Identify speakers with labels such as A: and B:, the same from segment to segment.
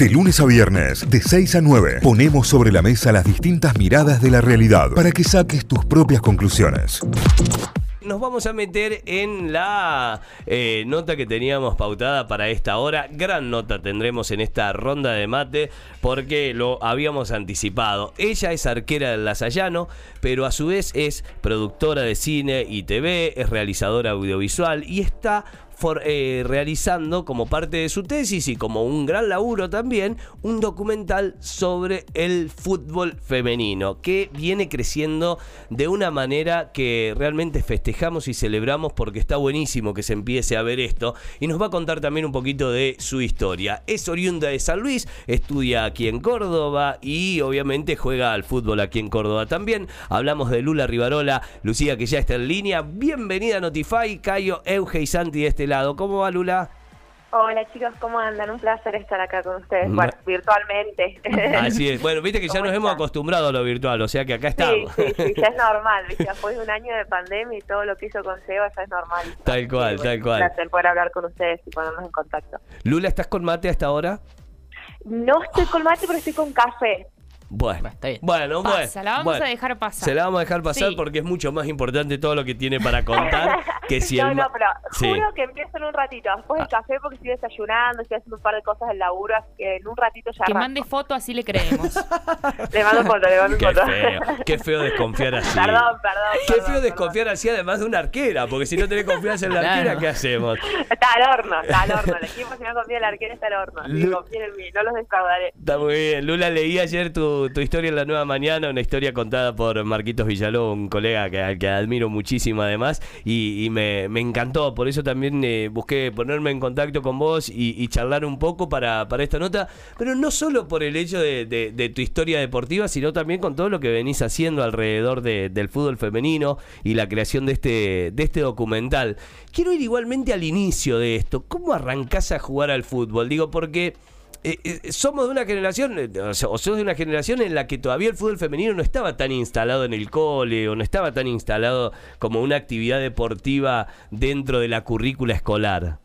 A: De lunes a viernes, de 6 a 9, ponemos sobre la mesa las distintas miradas de la realidad para que saques tus propias conclusiones.
B: Nos vamos a meter en la eh, nota que teníamos pautada para esta hora. Gran nota tendremos en esta ronda de mate porque lo habíamos anticipado. Ella es arquera del Lasallano, pero a su vez es productora de cine y TV, es realizadora audiovisual y está eh, realizando como parte de su tesis y como un gran laburo también un documental sobre el fútbol femenino que viene creciendo de una manera que realmente festejamos y celebramos porque está buenísimo que se empiece a ver esto y nos va a contar también un poquito de su historia. Es oriunda de San Luis, estudia aquí en Córdoba y obviamente juega al fútbol aquí en Córdoba también. Hablamos de Lula Rivarola, Lucía que ya está en línea. Bienvenida a Notify, Cayo, Euge y Santi de este lado. ¿Cómo va Lula?
C: Hola chicos, ¿cómo andan? Un placer estar acá con ustedes, bueno, virtualmente.
B: Así es, bueno, viste que ya nos hemos acostumbrado a lo virtual, o sea que acá estamos.
C: Sí, sí, ya es normal, después de un año de pandemia y todo lo que hizo con Seba ya es normal.
B: Tal cual, tal cual.
C: Un placer poder hablar con ustedes y ponernos en contacto.
B: Lula, ¿estás con mate hasta ahora?
C: No estoy con mate, pero estoy con café.
B: Bueno, bueno, bueno.
D: la vamos a dejar pasar.
B: Se la vamos a dejar pasar porque es mucho más importante todo lo que tiene para contar que si
C: No, no, pero juro que empiezo en un ratito. Después del ah. café porque estoy desayunando, estoy haciendo un par de cosas del laburo, así que en un ratito ya
D: Que mande foto, así le creemos.
C: le mando foto, le mando
B: qué
C: foto.
B: Feo, qué feo desconfiar así.
C: Perdón, perdón.
B: Qué feo desconfiar así además de una arquera, porque si no tenés confianza en la arquera, ¿qué hacemos?
C: Está al horno, está al horno. El equipo si no confía en la arquera está al horno. Si confíen en mí, no los descargaré.
B: Está muy bien. Lula, leí ayer tu, tu historia en la nueva mañana, una historia contada por Marquitos Villaló, un colega que, que admiro muchísimo además, y, me, encantó, por eso también eh, busqué ponerme en contacto con vos y, charlar un poco para, para, esta nota, pero no solo por el hecho de, tu historia deportiva, sino también con todo lo que venís haciendo alrededor del fútbol femenino y la creación de este, de este documental. Quiero ir igualmente al inicio de esto, ¿cómo arrancás a jugar al fútbol? Digo, porque... Eh, eh, somos de una generación, eh, o, sos de una generación en la que todavía el fútbol femenino no estaba tan instalado en el cole o no estaba tan instalado como una actividad deportiva dentro de la currícula escolar.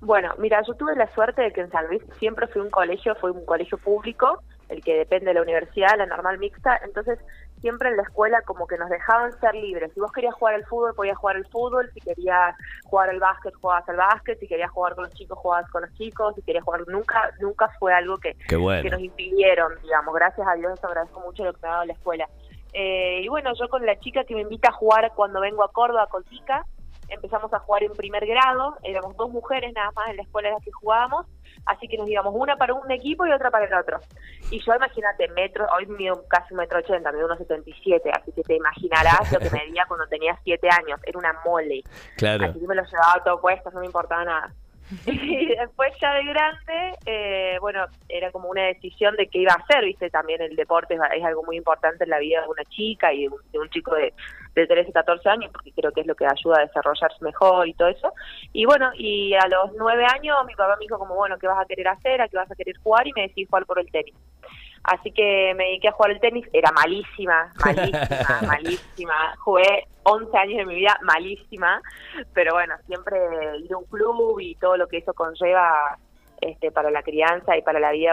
C: Bueno, mira, yo tuve la suerte de que en San Luis siempre fui un colegio, fue un colegio público, el que depende de la universidad, la normal mixta, entonces siempre en la escuela como que nos dejaban ser libres. Si vos querías jugar al fútbol, podías jugar al fútbol. Si querías jugar al básquet, jugabas al básquet. Si querías jugar con los chicos, jugabas con los chicos. Si querías jugar, nunca nunca fue algo que, que nos impidieron, digamos. Gracias a Dios, agradezco mucho lo que me ha dado la escuela. Eh, y bueno, yo con la chica que me invita a jugar cuando vengo a Córdoba con Tica, empezamos a jugar en primer grado. Éramos dos mujeres nada más en la escuela en la que jugábamos así que nos íbamos una para un equipo y otra para el otro. Y yo, imagínate, metro, hoy mido casi un metro ochenta, mido unos 77, así que te imaginarás lo que medía cuando tenía siete años, era una mole.
B: Claro.
C: Así que me lo llevaba todo puesto, no me importaba nada. Y después ya de grande, eh, bueno, era como una decisión de qué iba a hacer, viste, también el deporte es, algo muy importante en la vida de una chica y de un, chico de, de 13, 14 años, porque creo que es lo que ayuda a desarrollarse mejor y todo eso. Y bueno, y a los nueve años mi papá me dijo como, bueno, ¿qué vas a querer hacer? ¿A qué vas a querer jugar? Y me decidí jugar por el tenis. Así que me dediqué a jugar el tenis, era malísima, malísima, malísima. Jugué 11 años de mi vida malísima, pero bueno, siempre ir a un club y todo lo que eso conlleva este, para la crianza y para la vida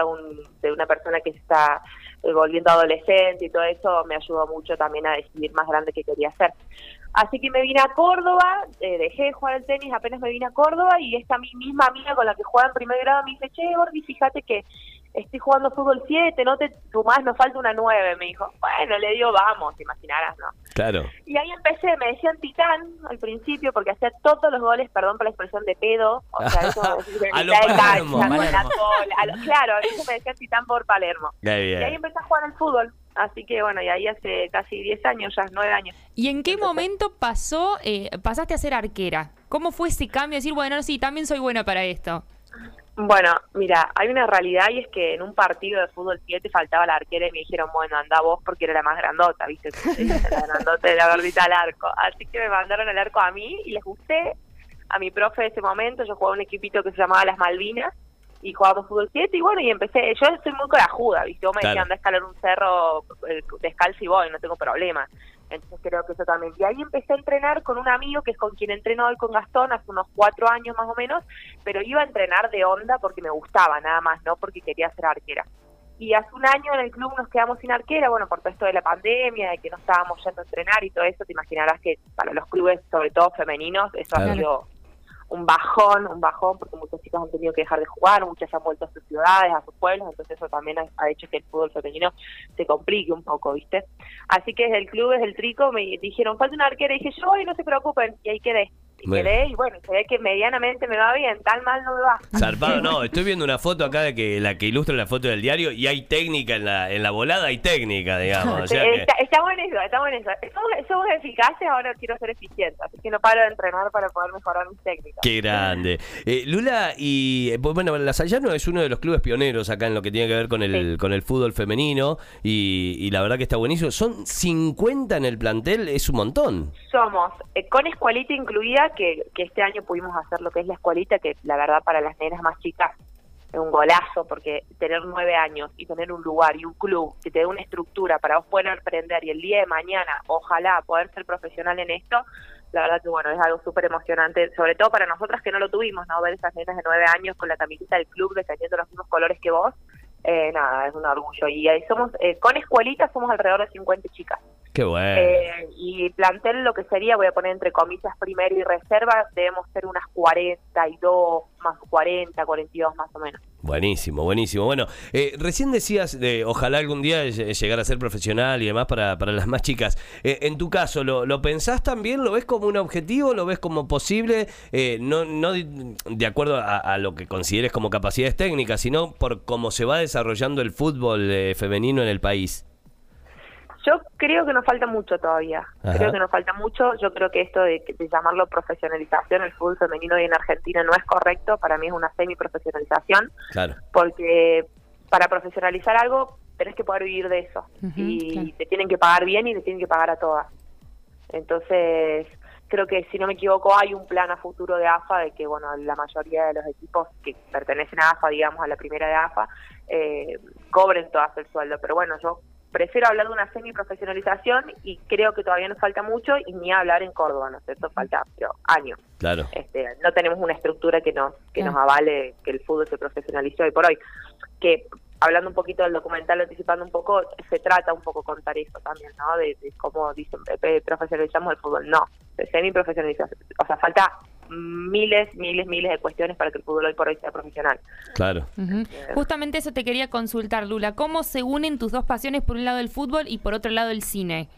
C: de una persona que se está eh, volviendo adolescente y todo eso me ayudó mucho también a decidir más grande qué quería hacer. Así que me vine a Córdoba, eh, dejé de jugar al tenis, apenas me vine a Córdoba y esta misma amiga con la que jugaba en primer grado me dice, che, Gordi, fíjate que estoy jugando fútbol 7, no te más nos falta una 9, me dijo. Bueno, le digo, vamos, te imaginarás, ¿no?
B: Claro.
C: Y ahí empecé, me decían titán al principio, porque hacía todos los goles, perdón por la expresión de pedo, o sea, eso de
B: a de Palermo,
C: claro, eso me decían titán por Palermo. Y ahí empecé a jugar al fútbol. Así que bueno, y ahí hace casi 10 años, ya 9 años.
D: ¿Y en qué momento pasó, eh, pasaste a ser arquera? ¿Cómo fue ese cambio? Decir, bueno, sí, también soy buena para esto.
C: Bueno, mira, hay una realidad y es que en un partido de fútbol 7 faltaba la arquera y me dijeron, bueno, anda vos porque era la más grandota, ¿viste? la grandota de la gordita al arco. Así que me mandaron al arco a mí y les gusté a mi profe de ese momento. Yo jugaba un equipito que se llamaba Las Malvinas y jugábamos fútbol 7 y bueno, y empecé. Yo soy muy corajuda, ¿viste? Vos me decían, anda a escalar un cerro eh, descalzo y voy, no tengo problema. Entonces creo que eso también. Y ahí empecé a entrenar con un amigo que es con quien entreno hoy con Gastón hace unos cuatro años más o menos, pero iba a entrenar de onda porque me gustaba nada más, no porque quería ser arquera. Y hace un año en el club nos quedamos sin arquera, bueno, por todo esto de la pandemia, de que no estábamos yendo a entrenar y todo eso, te imaginarás que para los clubes, sobre todo femeninos, eso
B: Claro.
C: ha sido un bajón, un bajón, porque muchos chicos han tenido que dejar de jugar, muchas han vuelto a sus ciudades, a sus pueblos, entonces eso también ha, hecho que el fútbol femenino se complique un poco, ¿viste? Así que desde el club, desde el Trico, me dijeron, falta una arquera, y dije, yo voy, no se preocupen, y ahí quedé. Y
B: Bueno.
C: quedé, y bueno, se ve que medianamente me va bien, tan mal no me va.
B: Zarpado, no, estoy viendo una foto acá de que la que ilustra la foto del diario y hay técnica en la, en la volada, hay técnica, digamos. O sea que-
C: está, en eso, estamos en eso. Somos, somos eficaces, ahora quiero ser eficiente, así que no paro de entrenar para poder mejorar mis técnicas.
B: Qué grande. Eh, Lula, y eh, pues, bueno, la Sayano es uno de los clubes pioneros acá en lo que tiene que ver con el,
C: Sí.
B: con el fútbol femenino y, y la verdad que está buenísimo. Son 50 en el plantel, es un montón.
C: Somos, eh, con escualita incluida, que, que este año pudimos hacer lo que es la escualita, que la verdad para las nenas más chicas es un golazo, porque tener nueve años y tener un lugar y un club que te dé una estructura para vos poder aprender y el día de mañana, ojalá, poder ser profesional en esto, la verdad que bueno, es algo súper emocionante, sobre todo para nosotras que no lo tuvimos, ¿no? Ver esas nenas de nueve años con la camiseta del club defendiendo los mismos colores que vos, eh, nada, es un orgullo. Y ahí somos, eh, con escuelita somos alrededor de 50 chicas.
B: Qué bueno.
C: Eh, y plantel lo que sería, voy a poner entre comillas primero y reserva, debemos ser unas 42, más 40, 42 más o menos.
B: Buenísimo, buenísimo. Bueno, eh, recién decías de ojalá algún día ll- llegar a ser profesional y demás para, para las más chicas. Eh, en tu caso, ¿lo, ¿lo pensás también? ¿Lo ves como un objetivo? ¿Lo ves como posible? Eh, no, no de, de acuerdo a, a lo que consideres como capacidades técnicas, sino por cómo se va desarrollando el fútbol eh, femenino en el país.
C: Yo creo que nos falta mucho todavía.
B: Ajá.
C: Creo que nos falta mucho. Yo creo que esto de, de llamarlo profesionalización, el fútbol femenino hoy en Argentina no es correcto. Para mí es una semi-profesionalización,
B: Claro.
C: porque para profesionalizar algo tenés que poder vivir de eso. Y
D: claro.
C: te tienen que pagar bien y te tienen que pagar a todas. Entonces, creo que si no me equivoco, hay un plan a futuro de AFA de que, bueno, la mayoría de los equipos que pertenecen a AFA, digamos, a la primera de AFA, eh, cobren todas el sueldo. Pero bueno, yo prefiero hablar de una semi-profesionalización y creo que todavía nos falta mucho y ni hablar en Córdoba, ¿no es cierto? Falta pero, años.
B: Claro.
C: Este, no tenemos una estructura que nos que
D: Claro.
C: nos avale que el fútbol se profesionalice hoy por hoy. Que hablando un poquito del documental, anticipando un poco, se trata un poco contar eso también, ¿no? De, de cómo dicen, eh, profesionalizamos el fútbol. No, semi profesionalización. O sea, falta miles, miles, miles de cuestiones para que el fútbol hoy por hoy sea profesional.
B: Claro.
D: Ujú. Justamente eso te quería consultar, Lula. ¿Cómo se unen tus dos pasiones, por un lado el fútbol y por otro lado el cine?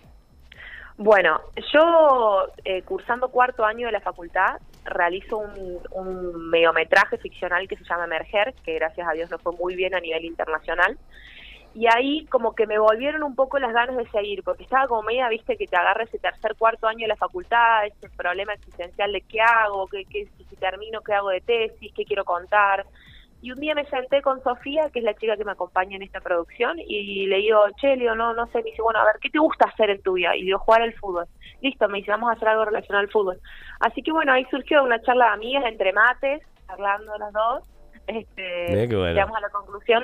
C: Bueno, yo eh, cursando cuarto año de la facultad realizo un, un mediometraje ficcional que se llama Emerger, que gracias a Dios nos fue muy bien a nivel internacional. Y ahí como que me volvieron un poco las ganas de seguir, porque estaba como media, viste, que te agarra ese tercer, cuarto año de la facultad, ese problema existencial de qué hago, qué, qué, si termino, qué hago de tesis, qué quiero contar. Y un día me senté con Sofía, que es la chica que me acompaña en esta producción, y le digo, che, le digo, no, no sé, me dice, bueno, a ver, ¿qué te gusta hacer en tu vida? Y digo, jugar al fútbol. Listo, me dice, vamos a hacer algo relacionado al fútbol. Así que bueno, ahí surgió una charla de amigas entre mates, charlando las dos. Este,
B: bueno.
C: Llegamos a la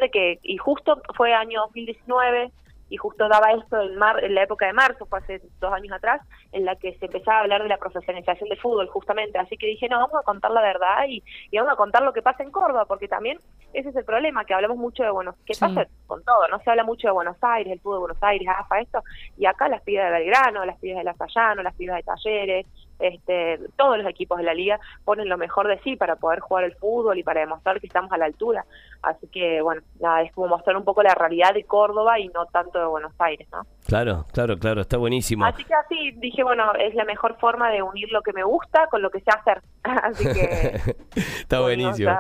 C: de que, y justo fue año 2019, y justo daba esto en, mar, en la época de marzo, fue hace dos años atrás, en la que se empezaba a hablar de la profesionalización del fútbol, justamente. Así que dije, no, vamos a contar la verdad y, y vamos a contar lo que pasa en Córdoba, porque también ese es el problema, que hablamos mucho de, bueno, ¿qué
D: Sí.
C: pasa con todo? No se habla mucho de Buenos Aires, el fútbol de Buenos Aires, AFA, esto, y acá las pibas de Belgrano, las pibas de La Sayano, las pibas de Talleres, este, todos los equipos de la liga ponen lo mejor de sí para poder jugar el fútbol y para demostrar que estamos a la altura. Así que, bueno, nada, es como mostrar un poco la realidad de Córdoba y no tanto de Buenos Aires, ¿no?
B: Claro, claro, claro, está buenísimo.
C: Así que así dije, bueno, es la mejor forma de unir lo que me gusta con lo que sé hacer. así que...
B: está buenísimo.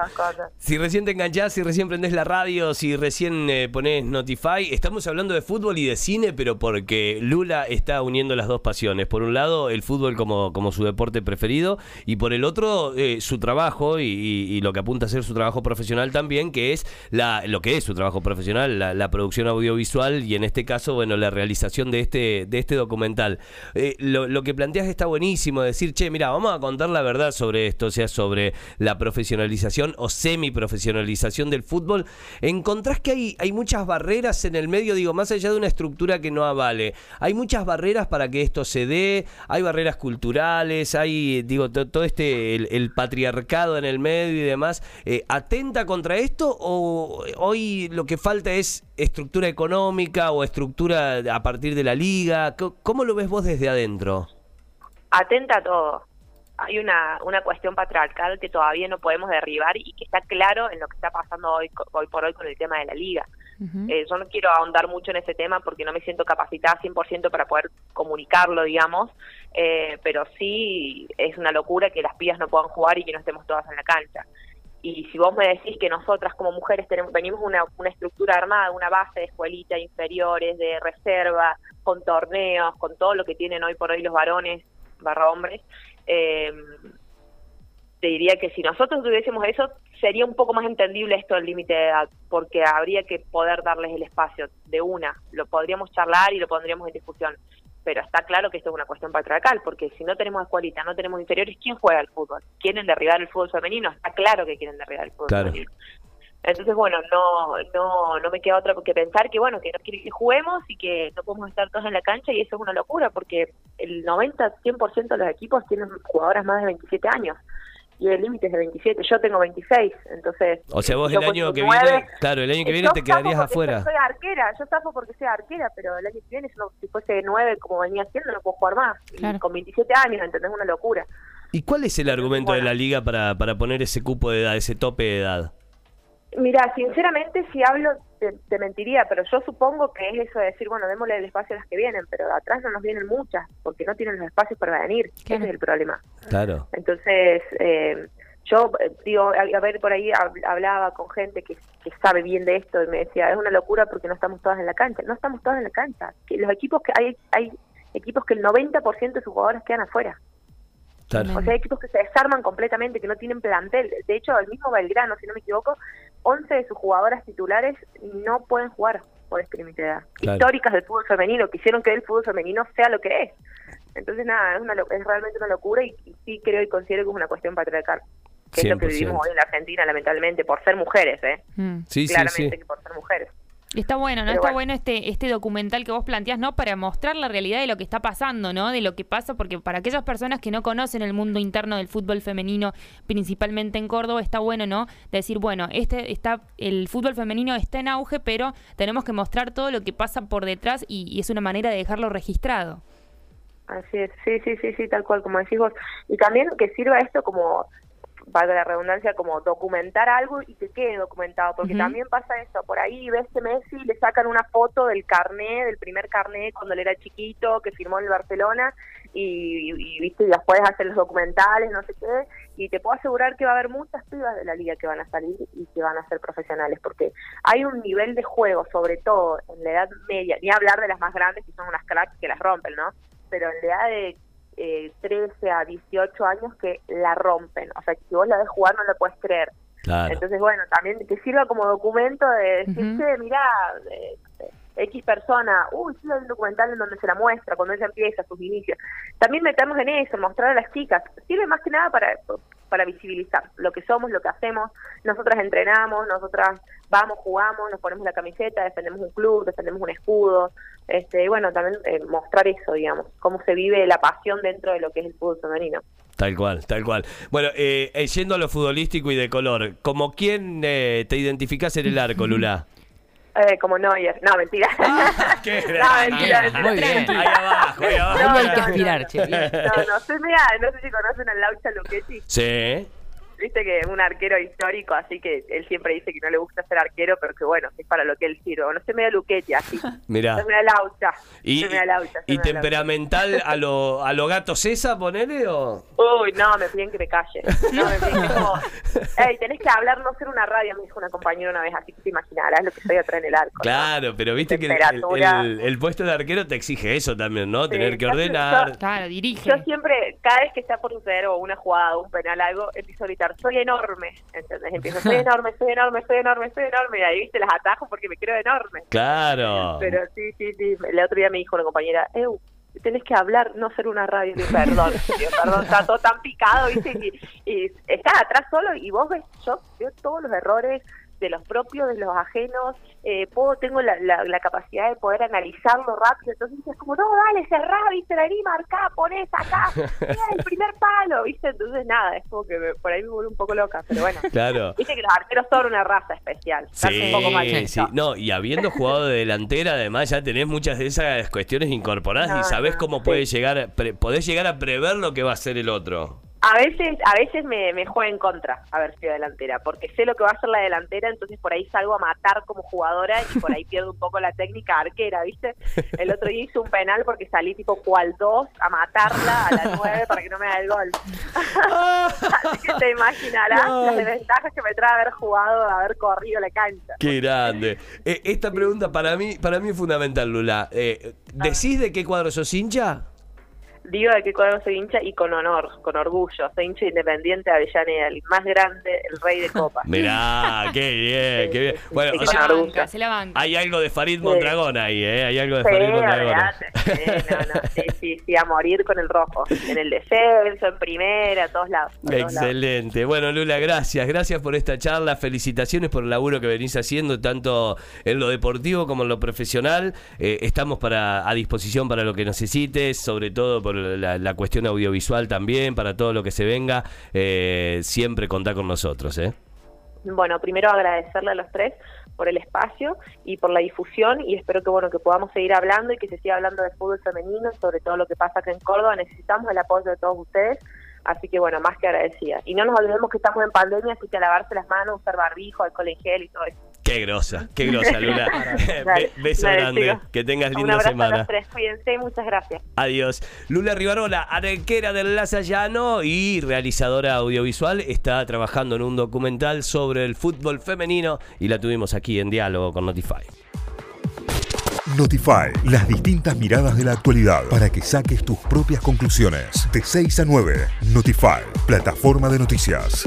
B: Si recién te enganchás, si recién prendés la radio, si recién eh, ponés Notify, estamos hablando de fútbol y de cine, pero porque Lula está uniendo las dos pasiones. Por un lado, el fútbol como, como su deporte preferido, y por el otro, eh, su trabajo y, lo que apunta a ser su trabajo profesional también, que es la, lo que es su trabajo profesional, la, producción audiovisual y en este caso, bueno, la realización realización de este, de este documental. Eh, lo, lo que planteas está buenísimo, decir, che, mira, vamos a contar la verdad sobre esto, o sea, sobre la profesionalización o semi-profesionalización del fútbol. ¿Encontrás que hay, hay muchas barreras en el medio, digo, más allá de una estructura que no avale? ¿Hay muchas barreras para que esto se dé? ¿Hay barreras culturales? ¿Hay, digo, to- todo este, el, patriarcado en el medio y demás? eh, ¿Atenta contra esto o hoy lo que falta es estructura económica o estructura a partir de la liga? ¿Cómo lo ves vos desde adentro?
C: atenta a todo. Hay una, una cuestión patriarcal que todavía no podemos derribar y que está claro en lo que está pasando hoy, hoy por hoy con el tema de la liga. Eh, yo no quiero ahondar mucho en ese tema porque no me siento capacitada 100% para poder comunicarlo, digamos, eh, pero sí es una locura que las pibas no puedan jugar y que no estemos todas en la cancha. Y si vos me decís que nosotras como mujeres tenemos, venimos una, una estructura armada, una base de escuelita, inferiores, de reserva, con torneos, con todo lo que tienen hoy por hoy los varones barra hombres, eh, te diría que si nosotros tuviésemos eso, sería un poco más entendible esto del límite de edad, porque habría que poder darles el espacio de una. Lo podríamos charlar y lo pondríamos en discusión. Pero está claro que esto es una cuestión patriarcal, porque si no tenemos escuelita, no tenemos inferiores, ¿quién juega al fútbol? ¿Quieren derribar el fútbol femenino? Está claro que quieren derribar el fútbol
B: Claro.
C: femenino. Entonces, bueno, no, no, no me queda otra que pensar que, bueno, que no quieren que juguemos y que no podemos estar todos en la cancha y eso es una locura porque el 90, 100% de los equipos tienen jugadoras más de 27 años y el límite es de 27. Yo tengo 26, entonces...
B: O sea, vos
C: yo
B: el año que
C: 9,
B: viene, claro, el año que viene
C: yo
B: te quedarías afuera.
C: Soy arquera, yo zafo porque soy arquera, pero el año que viene, si, no- si fuese 9 como venía haciendo, no puedo jugar más. Y con 27 años, ¿entendés? Una locura.
B: ¿Y cuál es el argumento de la liga para, para poner ese cupo de edad, ese tope de edad?
C: Mira, sinceramente, si hablo, te, te mentiría, pero yo supongo que es eso de decir, bueno, démosle el espacio a las que vienen, pero de atrás no nos vienen muchas, porque no tienen los espacios para venir.
D: Claro.
C: Ese es el problema.
B: Claro.
C: Entonces, eh, yo, eh, digo, a, a ver, por ahí hab- hablaba con gente que, que sabe bien de esto y me decía, es una locura porque no estamos todas en la cancha. No estamos todas en la cancha. Que los equipos que hay, hay equipos que el 90% de sus jugadores quedan afuera.
B: Claro.
C: O sea, hay equipos que se desarman completamente, que no tienen plantel. De hecho, el mismo Belgrano, si no me equivoco, 11 de sus jugadoras titulares no pueden jugar por este límite de edad.
B: Claro.
C: Históricas del fútbol femenino, que hicieron que el fútbol femenino sea lo que es. Entonces, nada, es, una, lo- es realmente una locura y, y sí creo y considero que es una cuestión patriarcal. Que es lo que
B: 100%.
C: vivimos hoy en la Argentina, lamentablemente, por ser mujeres, ¿eh?
D: Mm.
B: Sí, sí,
C: Claramente
B: sí.
C: que por ser mujeres.
D: Está bueno, ¿no?
C: Pero
D: Está
C: bueno.
D: bueno este, este documental que vos planteás, ¿no? Para mostrar la realidad de lo que está pasando, ¿no? De lo que pasa, porque para aquellas personas que no conocen el mundo interno del fútbol femenino, principalmente en Córdoba, está bueno, ¿no? Decir, bueno, este está, el fútbol femenino está en auge, pero tenemos que mostrar todo lo que pasa por detrás y, y es una manera de dejarlo registrado.
C: Así es, sí, sí, sí, sí, tal cual, como decís vos. Y también que sirva esto como, valga la redundancia, como documentar algo y que quede documentado, porque también pasa eso, por ahí ves que Messi le sacan una foto del carné, del primer carné cuando él era chiquito, que firmó en el Barcelona, y, y, viste, y después hacen los documentales, no sé qué, y te puedo asegurar que va a haber muchas pibas de la liga que van a salir y que van a ser profesionales, porque hay un nivel de juego, sobre todo en la edad media, ni hablar de las más grandes que son unas cracks que las rompen, ¿no? Pero en la edad de eh, 13 a 18 años que la rompen, o sea, que si vos la ves jugar no la puedes creer.
B: Claro.
C: Entonces, bueno, también que sirva como documento de decir, che, mirá, eh, X persona, uy, sí, hay un documental en donde se la muestra, cuando ella empieza, sus inicios. También meternos en eso, mostrar a las chicas. Sirve más que nada para, para visibilizar lo que somos, lo que hacemos. Nosotras entrenamos, nosotras vamos, jugamos, nos ponemos la camiseta, defendemos un club, defendemos un escudo. Este, y bueno, también eh, mostrar eso, digamos, cómo se vive la pasión dentro de lo que es el fútbol femenino.
B: Tal cual, tal cual. Bueno, eh, eh, yendo a lo futbolístico y de color, ¿como quién eh, te identificás en el arco, Lula?
C: Eh, como Neuer, no, mentira.
B: Ah, ¡Qué
C: no, mentira, mentira.
E: muy bien.
B: Ahí abajo, ahí abajo.
C: No,
E: hay que aspirar,
C: no.
E: che. bien.
C: No, no, soy media, no sé si conocen al Laucha Luchetti,
B: Sí.
C: Viste que es un arquero histórico, así que él siempre dice que no le gusta ser arquero, pero que bueno, es para lo que él sirve. No soy media Luchetti, así.
B: Mirá.
C: Soy media Laucha.
B: ¿Y,
C: soy media Laucha, soy
B: y
C: Laucha.
B: temperamental a lo, a lo gato César, ponele o...?
C: Uy, no, me piden que me calle. No, me piden que como, Ey, tenés que hablar, no ser una radio, me dijo una compañera una vez, así que te imaginarás lo que soy atrás en el arco. ¿no?
B: Claro, pero viste que el,
C: Temperatura.
B: el- el puesto de arquero te exige eso también, ¿no?
C: Sí,
B: Tener que
C: yo-
B: ordenar.
D: Claro, dirige.
C: Yo siempre, cada vez que está por suceder o una jugada o un penal, algo, empiezo a gritar soy enorme, ¿entendés? Empiezo, soy enorme, soy enorme, soy enorme, soy enorme, y ahí, viste, las atajo porque me creo enorme.
B: Claro.
C: Pero sí, sí, sí, el otro día me dijo una compañera, Eu, tenés que hablar, no ser una radio. Digo, perdón, digo, perdón, está todo tan picado, ¿viste? Y, y estás atrás solo y vos ves, yo veo todos los errores de los propios, de los ajenos, eh, puedo, tengo la, la, la, capacidad de poder analizarlo rápido, entonces es como, no, dale, cerrá, viste, vení, marcá, ponés acá, mira el primer palo, viste, entonces nada, es como que me, por ahí me vuelve un poco loca, pero bueno,
B: claro.
C: viste que los arqueros son una raza especial,
B: sí, un poco sí, no, y habiendo jugado de delantera, además ya tenés muchas de esas cuestiones incorporadas no, y sabés no, cómo sí. puede llegar, pre, podés llegar a prever lo que va a hacer el otro.
C: A veces, a veces me, me juega en contra haber sido delantera, porque sé lo que va a hacer la delantera, entonces por ahí salgo a matar como jugadora y por ahí pierdo un poco la técnica arquera, ¿viste? El otro día hice un penal porque salí tipo cual dos a matarla a las nueve para que no me haga el gol. Así que te imaginarás no. las desventajas que me trae haber jugado, haber corrido la cancha.
B: Qué grande. Eh, esta pregunta para mí, para mí es fundamental, Lula. Eh, ¿Decís de qué cuadro sos hincha?
C: Digo de qué cuadro soy hincha y con honor, con orgullo. Soy hincha independiente de Avellaneda, el más grande, el rey de copas.
B: Mirá, qué bien, qué bien. Bueno,
D: se, o sea, la banca, se la banca.
B: hay algo de Farid Mondragón ahí, ¿eh? Hay algo de Farid Mondragón.
C: Sí, no, no, sí, sí, sí, a morir con el rojo. En el descenso, en primera, a todos lados. A
B: Excelente.
C: Todos lados.
B: Bueno, Lula, gracias. Gracias por esta charla. Felicitaciones por el laburo que venís haciendo, tanto en lo deportivo como en lo profesional. Eh, estamos para a disposición para lo que necesites, sobre todo por la, cuestión audiovisual también, para todo lo que se venga, eh, siempre contá con nosotros. ¿eh?
C: Bueno, primero agradecerle a los tres por el espacio y por la difusión y espero que bueno que podamos seguir hablando y que se siga hablando de fútbol femenino, sobre todo lo que pasa acá en Córdoba. Necesitamos el apoyo de todos ustedes. Así que bueno, más que agradecida. Y no nos olvidemos que estamos en pandemia, así que lavarse las manos, usar barbijo, alcohol en gel y todo eso.
B: Qué grosa, qué grosa, Lula. Be beso
C: dale,
B: grande, que tengas
C: Un
B: linda
C: abrazo
B: semana.
C: a los tres, cuídense y muchas gracias.
B: Adiós. Lula Rivarola, arquera del Llano y realizadora audiovisual, está trabajando en un documental sobre el fútbol femenino y la tuvimos aquí en diálogo con Notify.
A: Notify, las distintas miradas de la actualidad para que saques tus propias conclusiones. De 6 a 9, Notify, plataforma de noticias.